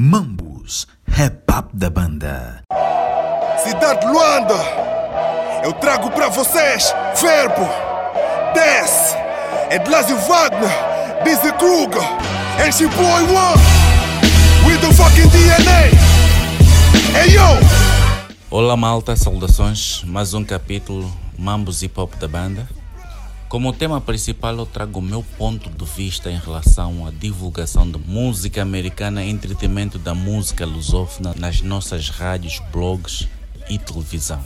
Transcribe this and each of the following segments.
Mambus, rap up da banda. Cidade Luanda, eu trago pra vocês verbo. Desce, é de Lazio Wagner, Busy Kruger, and she boy one, with the fucking DNA. Hey yo! Olá malta, saudações, mais um capítulo Mambos Hip Hop da banda. Como tema principal, eu trago o meu ponto de vista em relação à divulgação de música americana e entretenimento da música lusófona nas nossas rádios, blogs e televisão.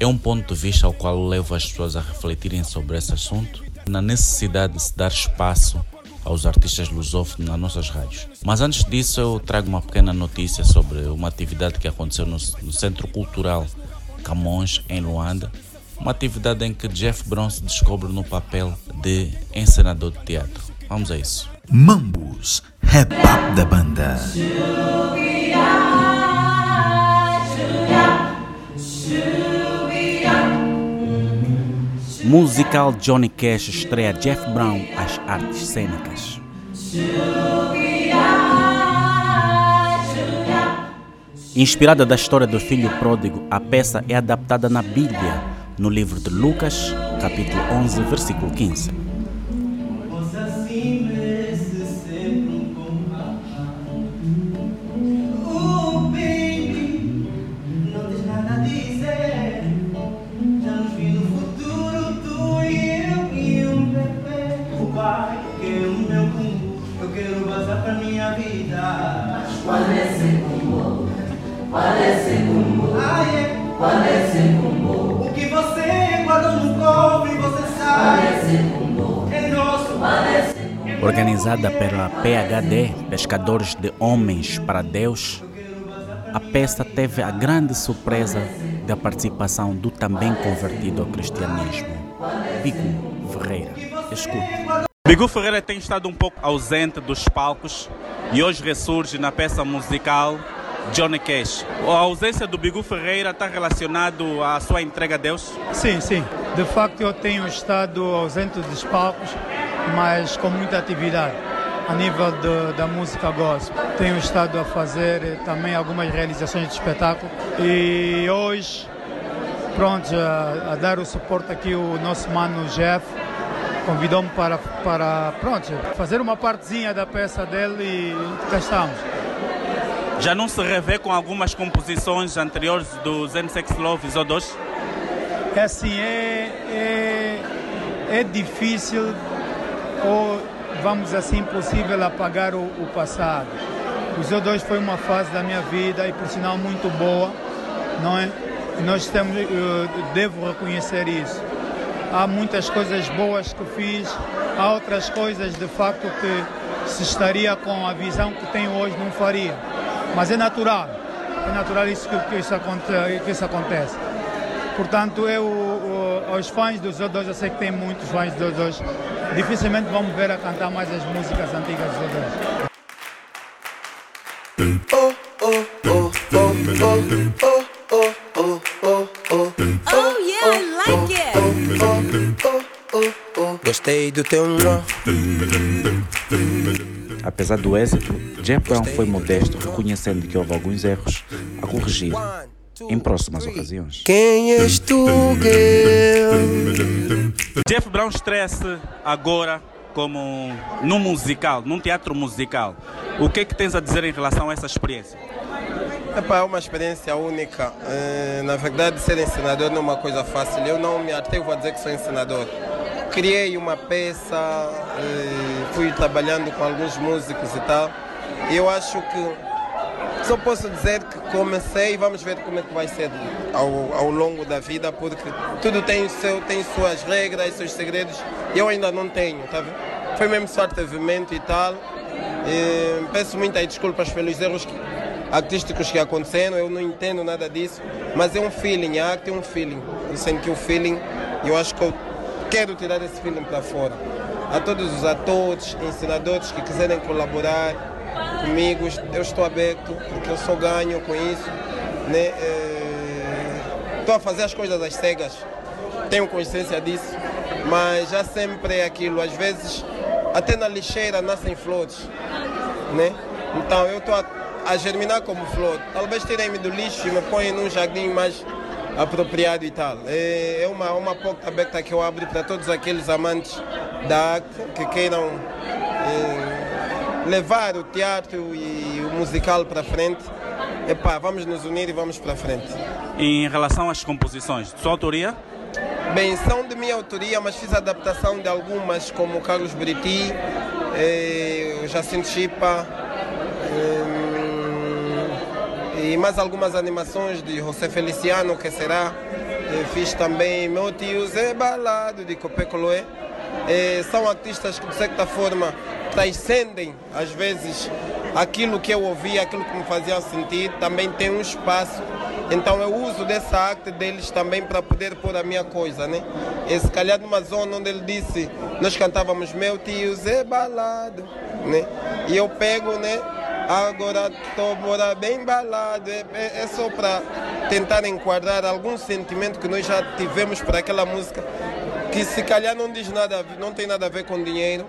É um ponto de vista ao qual levo as pessoas a refletirem sobre esse assunto, na necessidade de se dar espaço aos artistas lusófonos nas nossas rádios. Mas antes disso, eu trago uma pequena notícia sobre uma atividade que aconteceu no, no Centro Cultural Camões, em Luanda, uma atividade em que Jeff Brown se descobre no papel de encenador de teatro. Vamos a isso. Mambus, rap up da banda. Musical Johnny Cash estreia Jeff Brown às artes cênicas. Inspirada da história do filho pródigo, a peça é adaptada na Bíblia, no livro de Lucas, capítulo 11, versículo 15. Organizada pela PHD, Pescadores de Homens para Deus, a peça teve a grande surpresa da participação do também convertido ao cristianismo, Bigo Ferreira. Escute. Bigu Ferreira tem estado um pouco ausente dos palcos e hoje ressurge na peça musical Johnny Cash. A ausência do Bigu Ferreira está relacionado à sua entrega a Deus? Sim, sim. De facto, eu tenho estado ausente dos palcos, mas com muita atividade a nível de- da música gospel. Tenho estado a fazer eh, também algumas realizações de espetáculo e hoje, pronto, a, a dar o suporte aqui o nosso mano Jeff convidou-me para, para pronto, fazer uma partezinha da peça dele e cá estamos. Já não se revê com algumas composições anteriores dos N-Sex Love e Zo2? É assim, é, é, é difícil ou, vamos assim, impossível apagar o, o passado. O Z2 foi uma fase da minha vida e, por sinal, muito boa, não é? Nós temos, eu devo reconhecer isso. Há muitas coisas boas que fiz, há outras coisas, de facto, que se estaria com a visão que tenho hoje, não faria. Mas é natural, é natural isso que, que isso, aconte, que isso acontece. Portanto, eu, o- aos fãs dos O2, eu sei que tem muitos fãs dos O2, dificilmente vão me ver a cantar mais as músicas antigas dos O2. Oh, oh, oh, oh, oh, oh, oh, oh, oh, oh. Oh yeah, I like it. Gostei do teu nó. Apesar do êxito, Jeff Brown foi modesto, reconhecendo que houve alguns erros a corrigir em próximas ocasiões. Quem és tu, girl? Jeff Brown estreia-se agora como num musical, num teatro musical. O que é que tens a dizer em relação a essa experiência? É uma experiência única. Eh, na verdade, ser ensinador não é uma coisa fácil. Eu não me atrevo a dizer que sou ensinador. Criei uma peça, eh, fui trabalhando com alguns músicos e tal. E eu acho que só posso dizer que comecei, vamos ver como é que vai ser ao, ao longo da vida, porque tudo tem, seu, tem suas regras, seus segredos. E eu ainda não tenho, tá vendo? Foi mesmo só atrevimento e tal. Eh, peço muitas desculpas pelos erros que- artísticos que aconteceram, eu não entendo nada disso, mas é um feeling, a arte é um feeling. Eu senti o feeling e eu acho que eu quero tirar esse feeling para fora. A todos os atores, ensinadores que quiserem colaborar comigo, eu estou aberto, porque eu só ganho com isso. Né? Eh, Estou a fazer as coisas às cegas, tenho consciência disso, mas já sempre é aquilo, às vezes até na lixeira nascem flores. Né? Então eu estou a a germinar como flor. Talvez tirem-me do lixo e me ponham num jardim mais apropriado e tal. É, é uma, uma porta aberta que eu abro para todos aqueles amantes da arte que queiram é, levar o teatro e o musical para frente. Epá, vamos nos unir e vamos para frente. Em relação às composições, sua autoria? Bem, são de minha autoria, mas fiz adaptação de algumas, como Carlos Briti, eh, Jacinto Chipa, eh, e mais algumas animações de José Feliciano, que será. Eh, fiz também Meu Tio Zé Balado, de Copé Coloé. Eh, são artistas que, de certa forma, transcendem, às vezes, aquilo que eu ouvi, aquilo que me fazia sentir. Também tem um espaço então eu uso dessa arte deles também para poder pôr a minha coisa, né? E se calhar numa zona onde ele disse, nós cantávamos meu tio Zé balado, né? E eu pego, né? Agora estou mora bem balado. É, é, é só para tentar enquadrar algum sentimento que nós já tivemos para aquela música, que se calhar não diz nada, não tem nada a ver com dinheiro,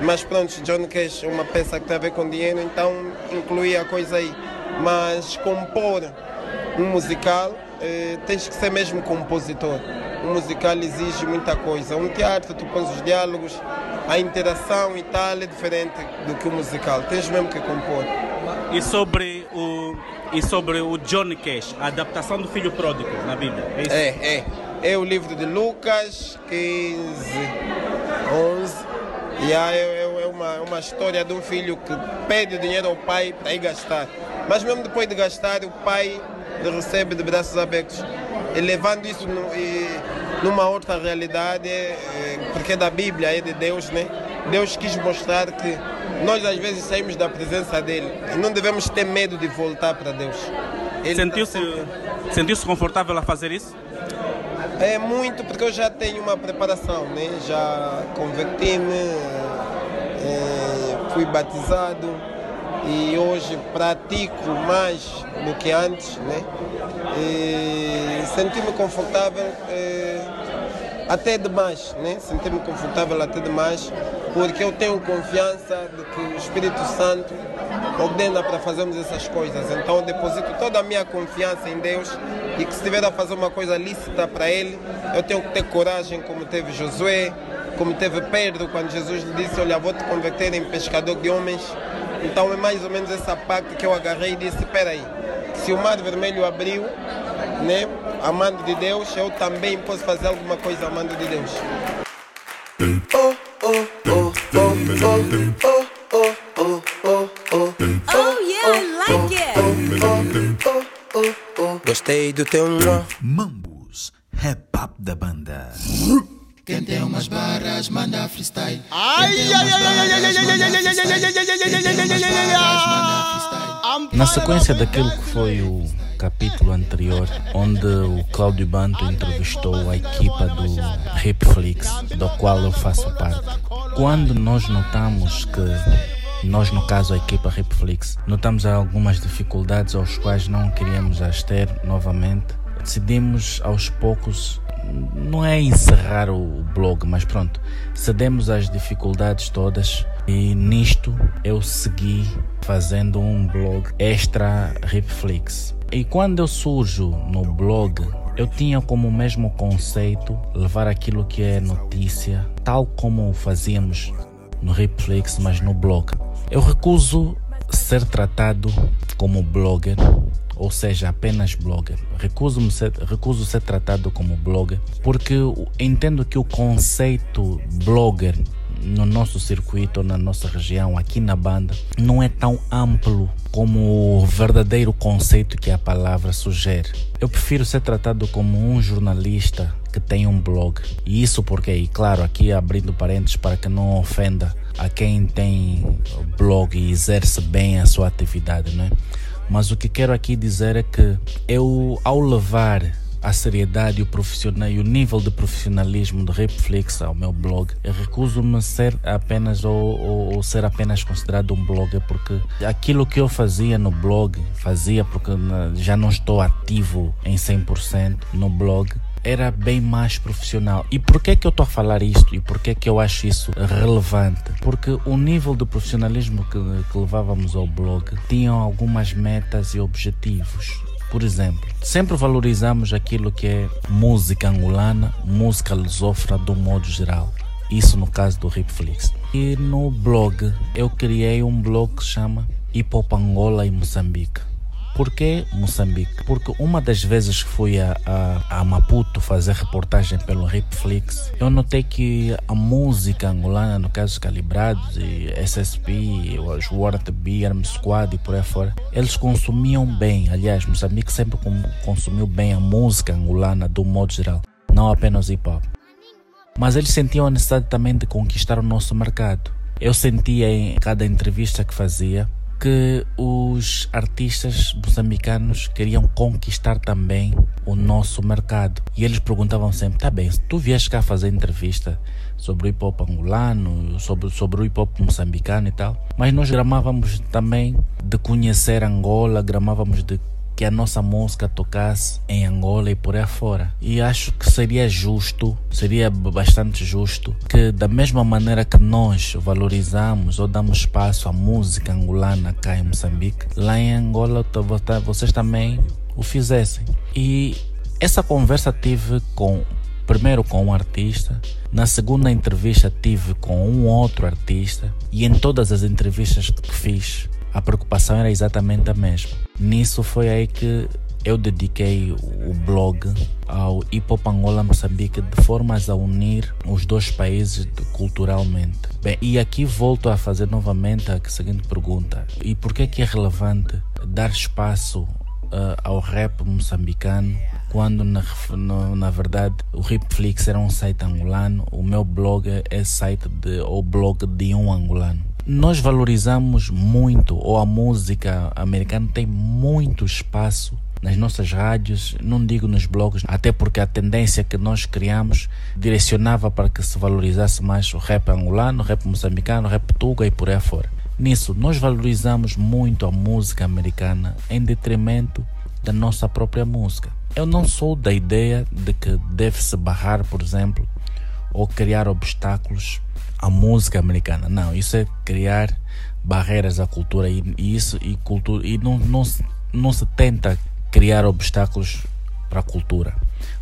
mas pronto, John Cash é uma peça que tem a ver com dinheiro, então incluí a coisa aí. Mas compor um musical, eh, tens que ser mesmo compositor. Um musical exige muita coisa. Um teatro, tu pões os diálogos, a interação e tal é diferente do que o musical. Tens mesmo que compor. E sobre o, e sobre o Johnny Cash, a adaptação do Filho Pródigo na Bíblia? É, isso? é, é. É o livro de Lucas 15, 11. E é, é uma, uma história de um filho que pede dinheiro ao pai para ir gastar. Mas mesmo depois de gastar, o pai recebe de braços abertos. E levando isso no, e, numa outra realidade, é, porque é da Bíblia, é de Deus, né? Deus quis mostrar que nós às vezes saímos da presença dele e não devemos ter medo de voltar para Deus. Sentiu-se sentiu confortável a fazer isso? É muito, porque eu já tenho uma preparação, né? Já converti-me, é, fui batizado e hoje pratico mais do que antes, né? Senti-me confortável é, até demais, né? Senti-me confortável até demais, porque eu tenho confiança de que o Espírito Santo ordena para fazermos essas coisas. Então eu deposito toda a minha confiança em Deus e que se estiver a fazer uma coisa lícita para Ele, eu tenho que ter coragem como teve Josué, como teve Pedro, quando Jesus lhe disse, olha, vou te converter em pescador de homens. Então é mais ou menos essa parte que eu agarrei e disse, espera aí, se o mar vermelho abriu, né, amando de Deus, eu também posso fazer alguma coisa amando de Deus. Oh, oh, Gostei do teu nó. Mambus, rap up da banda. Quem tem umas barras manda freestyle. Ai, ai, Na sequência daquilo que foi o capítulo anterior, onde o Cláudio Banto entrevistou a equipa do Hipflix, do qual eu faço parte. Quando nós notamos que nós, no caso, a equipa Ripflix, notamos algumas dificuldades aos quais não queríamos as ter novamente, decidimos aos poucos não é encerrar o blog, mas pronto, cedemos às dificuldades todas e nisto eu segui fazendo um blog extra Ripflix. E quando eu surjo no blog, eu tinha como mesmo conceito levar aquilo que é notícia, tal como fazíamos no Ripflix, mas no blog. Eu recuso ser tratado como blogger ou seja, apenas blogger. Recuso, ser, recuso ser tratado como blogger porque entendo que o conceito blogger no nosso circuito, na nossa região, aqui na banda, não é tão amplo como o verdadeiro conceito que a palavra sugere. Eu prefiro ser tratado como um jornalista que tem um blog. E isso porque, e claro, aqui abrindo parênteses para que não ofenda a quem tem blog e exerce bem a sua atividade, não é? Mas o que quero aqui dizer é que eu, ao levar a seriedade, o profissional e o nível de profissionalismo de Repflix ao meu blog, eu recuso-me ser apenas ou, ou, ou, ser apenas considerado um blogger porque aquilo que eu fazia no blog, fazia porque já não estou ativo em 100% no blog, era bem mais profissional. E por que é que eu estou a falar isto? E por que é que eu acho isso relevante? Porque o nível de profissionalismo que, que levávamos ao blog tinham algumas metas e objetivos. Por exemplo, sempre valorizamos aquilo que é música angolana, música lusófona do modo geral. Isso no caso do Ripflix. E no blog, eu criei um blog que chama Hip Hop Angola e Moçambique. Por que Moçambique? Porque uma das vezes que fui a, a, a Maputo fazer reportagem pelo Ripflix, eu notei que a música angolana, no caso Calibrados e SSP, os Word B, Arm Squad e por aí fora, eles consumiam bem. Aliás, Moçambique sempre consumiu bem a música angolana do modo geral, não apenas hip hop. Mas eles sentiam a necessidade também de conquistar o nosso mercado. Eu sentia em cada entrevista que fazia que os artistas moçambicanos queriam conquistar também o nosso mercado. E eles perguntavam sempre: tá bem, tu vieste cá fazer entrevista sobre o hip hop angolano, sobre, sobre o hip hop moçambicano e tal, mas nós gramávamos também de conhecer Angola, gramávamos de que a nossa música tocasse em Angola e por aí fora. E acho que seria justo, seria bastante justo, que da mesma maneira que nós valorizamos ou damos espaço à música angolana cá em Moçambique, lá em Angola vocês também o fizessem. E essa conversa tive com primeiro com um artista, na segunda entrevista tive com um outro artista e em todas as entrevistas que fiz a preocupação era exatamente a mesma. Nisso foi aí que eu dediquei o blog ao Hip Hop Angola Moçambique de formas a unir os dois países culturalmente. Bem, e aqui volto a fazer novamente a seguinte pergunta: e por que é que é relevante dar espaço uh, ao rap moçambicano quando na, na, verdade o Ripflix era um site angolano, o meu blog é site de, ou blog de um angolano nós valorizamos muito, ou a música americana tem muito espaço nas nossas rádios, não digo nos blogs, até porque a tendência que nós criamos direcionava para que se valorizasse mais o rap angolano, o rap moçambicano, o rap tuga e por aí fora. Nisso, nós valorizamos muito a música americana em detrimento da nossa própria música. Eu não sou da ideia de que deve-se barrar, por exemplo, ou criar obstáculos a música americana. Não, isso é criar barreiras à cultura e, e isso e cultura e não, não, não se tenta criar obstáculos para a cultura.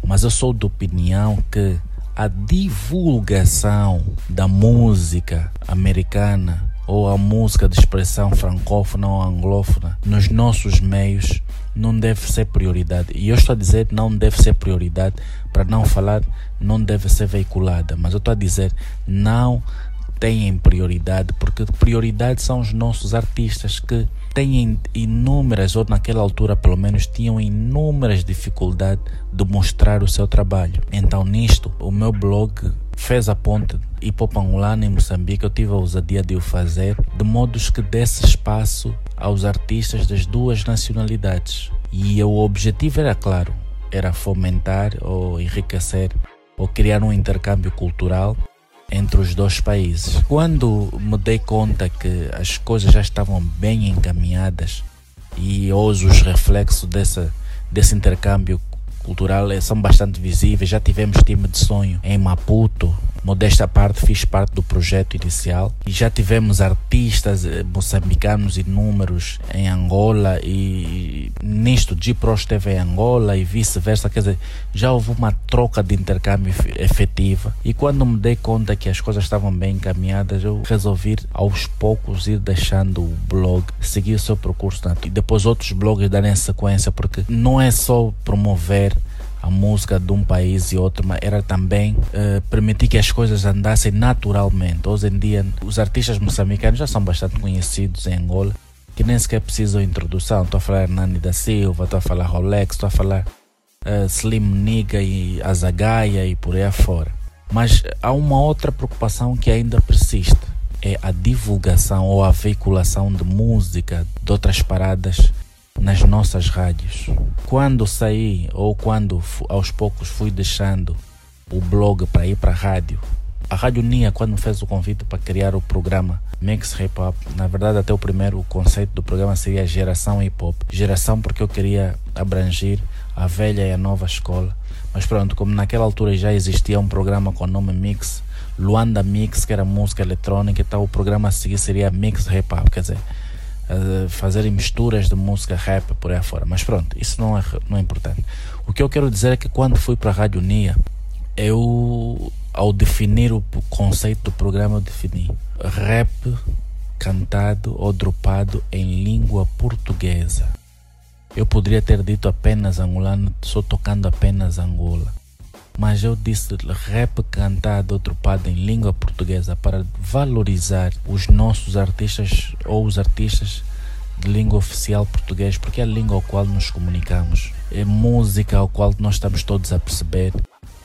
Mas eu sou de opinião que a divulgação da música americana ou a música de expressão francófona ou anglófona nos nossos meios não deve ser prioridade. E eu estou a dizer não deve ser prioridade para não falar não deve ser veiculada, mas eu estou a dizer não têm prioridade, porque prioridade são os nossos artistas que têm inúmeras, ou naquela altura pelo menos tinham inúmeras dificuldades de mostrar o seu trabalho. Então nisto, o meu blog fez a ponte hipopangolana em Moçambique, eu tive a ousadia de o fazer, de modos que desse espaço aos artistas das duas nacionalidades. E o objetivo era claro, era fomentar ou enriquecer ou criar um intercâmbio cultural entre os dois países. Quando me dei conta que as coisas já estavam bem encaminhadas e hoje os reflexos dessa, desse intercâmbio cultural são bastante visíveis. Já tivemos time de sonho em Maputo, Modesta parte, fiz parte do projeto inicial. E já tivemos artistas eh, moçambicanos inúmeros em Angola e nisto G-Pro esteve em Angola e vice-versa, quer dizer, já houve uma troca de intercâmbio efetiva. E quando me dei conta que as coisas estavam bem encaminhadas, eu resolvi aos poucos ir deixando o blog, seguir o seu percurso e depois outros blogs darem sequência, porque não é só promover a música de um país e outro, mas era também uh, permitir que as coisas andassem naturalmente. Hoje em dia, os artistas moçambicanos já são bastante conhecidos em Angola, que nem sequer precisam de introdução. Estou a falar Nani da Silva, estou a falar Rolex, estou a falar uh, Slim Niga e Azagaia e por aí afora. Mas há uma outra preocupação que ainda persiste. É a divulgação ou a veiculação de música de outras paradas nas nossas rádios. Quando saí ou quando aos poucos fui deixando o blog para ir para a rádio, a Rádio Nia, quando fez o convite para criar o programa Mix Hip Hop, na verdade, até o primeiro conceito do programa seria Geração Hip Hop. Geração porque eu queria abranger a velha e a nova escola, Mas pronto, como naquela altura já existia um programa com o nome Mix, Luanda Mix, que era música eletrônica, então o programa a seguir seria Mix Hip Hop, quer dizer, uh, fazer misturas de música rap por aí fora. Mas pronto, isso não é, não é importante. O que eu quero dizer é que quando fui para a Rádio Nia, eu, ao definir o conceito do programa, eu defini rap cantado ou dropado em língua portuguesa. Eu poderia ter dito apenas angolano, só tocando apenas Angola. Mas eu disse rap cantado ou dropado em língua portuguesa para valorizar os nossos artistas ou os artistas de língua oficial português, porque é a língua ao qual nos comunicamos. É música ao qual nós estamos todos a perceber.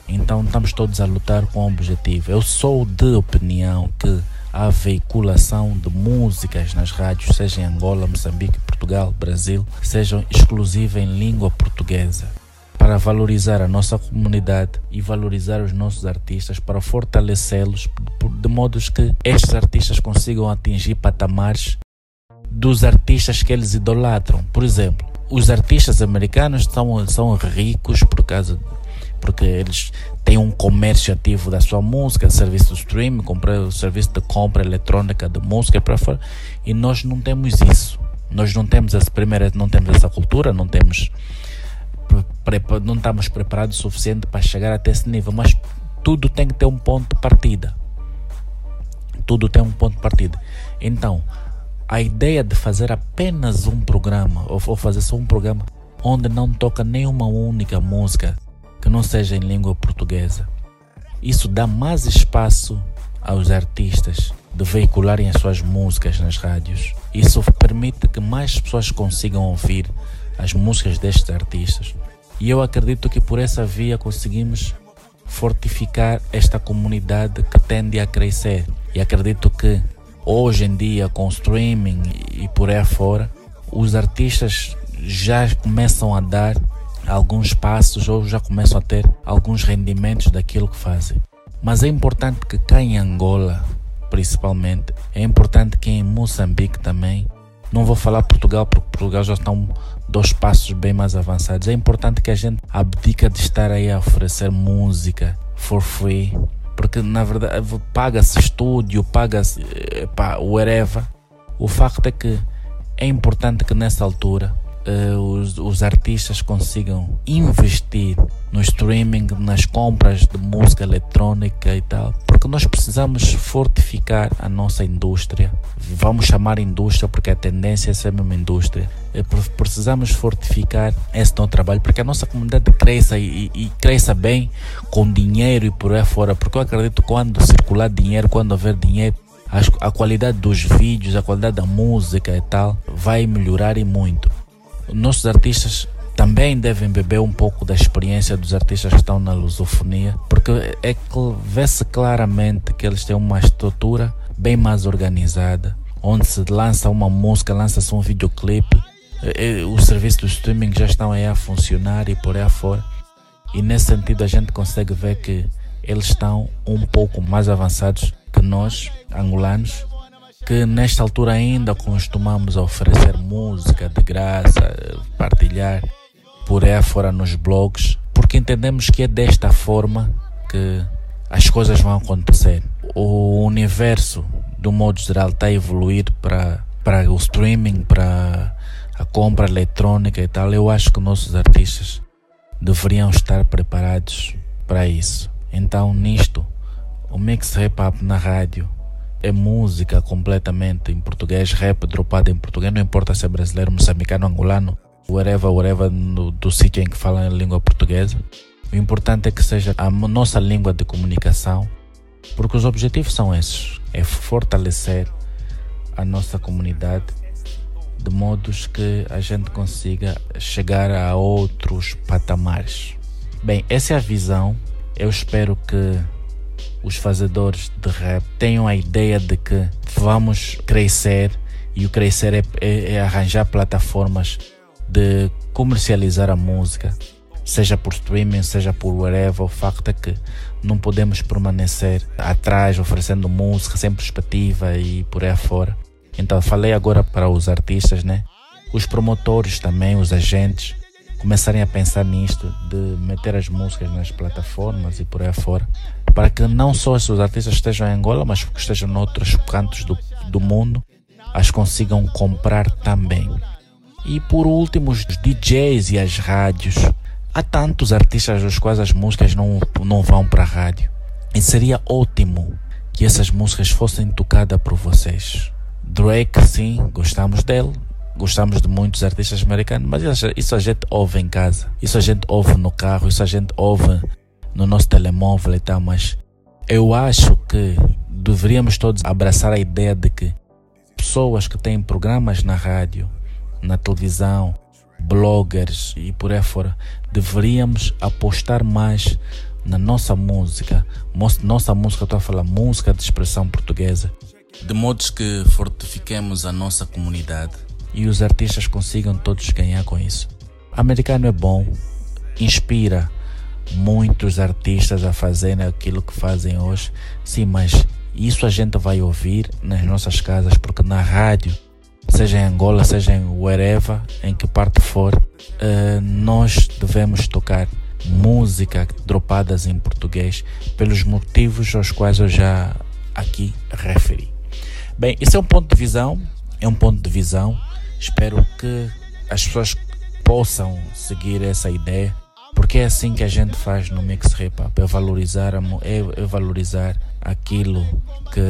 Então estamos todos a lutar com o objetivo. Eu sou de opinião que a veiculação de músicas nas rádios, seja em Angola, Moçambique, Portugal, Brasil, sejam exclusiva em língua portuguesa, para valorizar a nossa comunidade e valorizar os nossos artistas, para fortalecê-los, de modo que estes artistas consigam atingir patamares dos artistas que eles idolatram. Por exemplo, os artistas americanos são, são ricos por causa porque eles têm um comércio ativo da sua música, serviço de streaming, comprar, serviço de compra eletrônica de música para fora. E nós não temos isso. Nós não temos essa primeira, não temos essa cultura, não temos não estamos preparados o suficiente para chegar até esse nível, mas tudo tem que ter um ponto de partida. Tudo tem um ponto de partida. Então, a ideia de fazer apenas um programa, ou, ou fazer só um programa, onde não toca nenhuma única música, que não seja em língua portuguesa. Isso dá mais espaço aos artistas de veicularem as suas músicas nas rádios. Isso permite que mais pessoas consigam ouvir as músicas destes artistas. E eu acredito que por essa via conseguimos fortificar esta comunidade que tende a crescer. E acredito que hoje em dia, com streaming e por aí fora, os artistas já começam a dar alguns passos ou já começam a ter alguns rendimentos daquilo que fazem. Mas é importante que cá em Angola, principalmente, é importante que em Moçambique também, não vou falar Portugal porque Portugal já estão dois passos bem mais avançados. É importante que a gente abdica de estar aí a oferecer música for free, porque na verdade paga-se estúdio, paga-se whatever. O facto é que é importante que nessa altura uh, os, os artistas consigam investir no streaming, nas compras de música eletrônica e tal, porque nós precisamos fortificar a nossa indústria. Vamos chamar indústria porque a tendência é ser uma indústria. Eh, precisamos fortificar esse nosso trabalho para que a nossa comunidade cresça e, e cresça bem com dinheiro e por aí fora, porque eu acredito que quando circular dinheiro, quando houver dinheiro, a qualidade dos vídeos, a qualidade da música e tal vai melhorar e muito nossos artistas também devem beber um pouco da experiência dos artistas que estão na lusofonia, porque é que vê-se claramente que eles têm uma estrutura bem mais organizada, onde se lança uma música, lança-se um videoclipe, os serviços do streaming já estão aí a funcionar e por aí afora. E nesse sentido a gente consegue ver que eles estão um pouco mais avançados que nós, angolanos, que nesta altura ainda costumamos oferecer música de graça, partilhar por aí fora nos blogs, porque entendemos que é desta forma que as coisas vão acontecer. O universo, do modo geral, está a evoluir para, para o streaming, para a compra eletrônica e tal. Eu acho que nossos artistas deveriam estar preparados para isso. Então, nisto, o Mix Hop na rádio é música completamente em português, rap dropado em português, não importa se é brasileiro, moçambicano, angolano, whatever, whatever, no, do sítio em que falam a língua portuguesa. O importante é que seja a nossa língua de comunicação, porque os objetivos são esses: é fortalecer a nossa comunidade de modos que a gente consiga chegar a outros patamares. Bem, essa é a visão. Eu espero que os fazedores de rap tenham a ideia de que vamos crescer e o crescer é, é, é arranjar plataformas de comercializar a música, seja por streaming, seja por whatever. O facto é que não podemos permanecer atrás oferecendo música sem perspectiva e por aí fora. Então falei agora para os artistas, né? Os promotores também, os agentes, começarem a pensar nisto, de meter as músicas nas plataformas e por aí fora, para que não só os artistas estejam em Angola, mas que estejam noutros cantos do, do mundo, as consigam comprar também. E por último, os DJs e as rádios. Há tantos artistas dos quais as músicas não, não vão para a rádio. E seria ótimo que essas músicas fossem tocadas por vocês. Drake, sim, gostamos dele. Gostamos de muitos artistas americanos, mas isso a gente ouve em casa. Isso a gente ouve no carro, isso a gente ouve no nosso telemóvel e tal. Mas eu acho que deveríamos todos abraçar a ideia de que pessoas que têm programas na rádio, na televisão, bloggers e por aí fora, deveríamos apostar mais na nossa música. Nossa música, estou a falar música de expressão portuguesa. De modo que fortifiquemos a nossa comunidade. E os artistas consigam todos ganhar com isso. O americano é bom, inspira muitos artistas a fazerem aquilo que fazem hoje. Sim, mas isso a gente vai ouvir nas nossas casas, porque na rádio, seja em Angola, seja em wherever, em que parte for, uh, nós devemos tocar música dropadas em português pelos motivos aos quais eu já aqui referi. Bem, esse é um ponto de visão, é um ponto de visão. Espero que as pessoas possam seguir essa ideia, porque é assim que a gente faz no Mix Hop, é valorizar, é valorizar aquilo que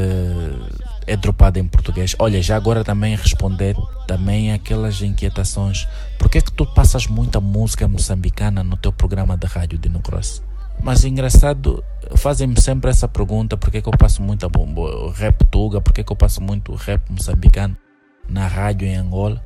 é dropado em português. Olha, já agora também responder também aquelas inquietações. Por que é que tu passas muita música moçambicana no teu programa de rádio de Cross? Mas engraçado, fazem-me sempre essa pergunta: por que, é que eu passo muita rap tuga? Por que, é que eu passo muito rap moçambicano na rádio em Angola?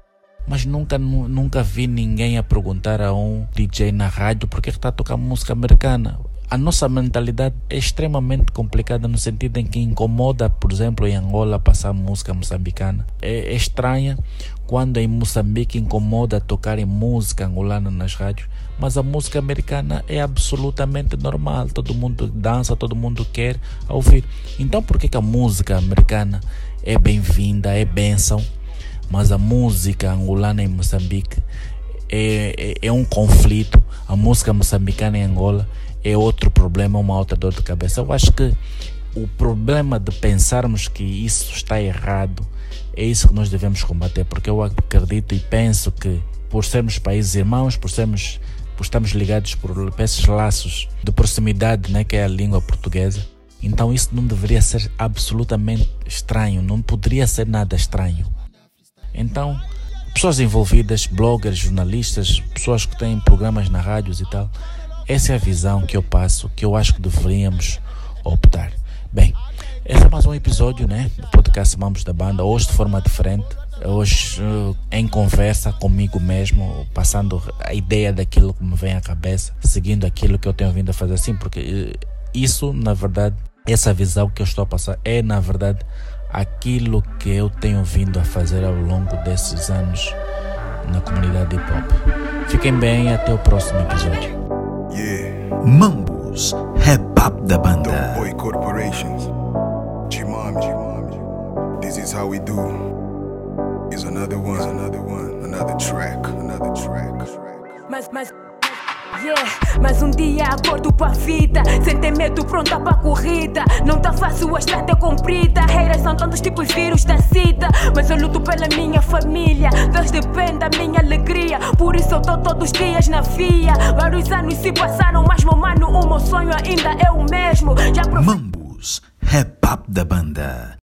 Mas nunca, nunca vi ninguém a perguntar a um DJ na rádio por que está a tocar música americana a nossa mentalidade é extremamente complicada no sentido em que incomoda, por exemplo, em Angola passar música moçambicana. É, é estranha quando em Moçambique incomoda tocar em música angolana nas rádios, mas a música americana é absolutamente normal. Todo mundo dança, todo mundo quer ouvir. Então, por que, que a música americana é bem-vinda, é bênção, mas a música angolana em Moçambique é, é, é um conflito? A música moçambicana em Angola é outro problema, uma outra dor de cabeça. Eu acho que o problema de pensarmos que isso está errado é isso que nós devemos combater, porque eu acredito e penso que por sermos países irmãos, por sermos por estarmos ligados por esses laços de proximidade, né, que é a língua portuguesa, então isso não deveria ser absolutamente estranho, não poderia ser nada estranho. Então, pessoas envolvidas, bloggers, jornalistas, pessoas que têm programas na rádios e tal, essa é a visão que eu passo, que eu acho que deveríamos optar. Bem, esse é mais um episódio né, do podcast Mamos da Banda, hoje de forma diferente. Hoje uh, em conversa comigo mesmo, passando a ideia daquilo que me vem à cabeça, seguindo aquilo que eu tenho vindo a fazer assim, porque uh, isso, na verdade, essa visão que eu estou a passar é, na verdade, aquilo que eu tenho vindo a fazer ao longo desses anos na comunidade hip hop. Fiquem bem até o próximo episódio. Yeah. Mambus, hip hop da banda. Boy corporations. Chimam, chimam. This is how we do. Is another one, another one, another track, another track. Mas, mas. Yeah, mais um dia acordo pra vida Sem ter medo, pronta pra corrida. Não tá fácil, a estrada é comprida. Haters são tantos tipos vírus da cida Mas eu luto pela minha família Deus depende da minha alegria. Por isso eu tô todos os dias na via. Vários anos se passaram, mas meu mano O meu sonho ainda é o mesmo. Já Mambus, rap da banda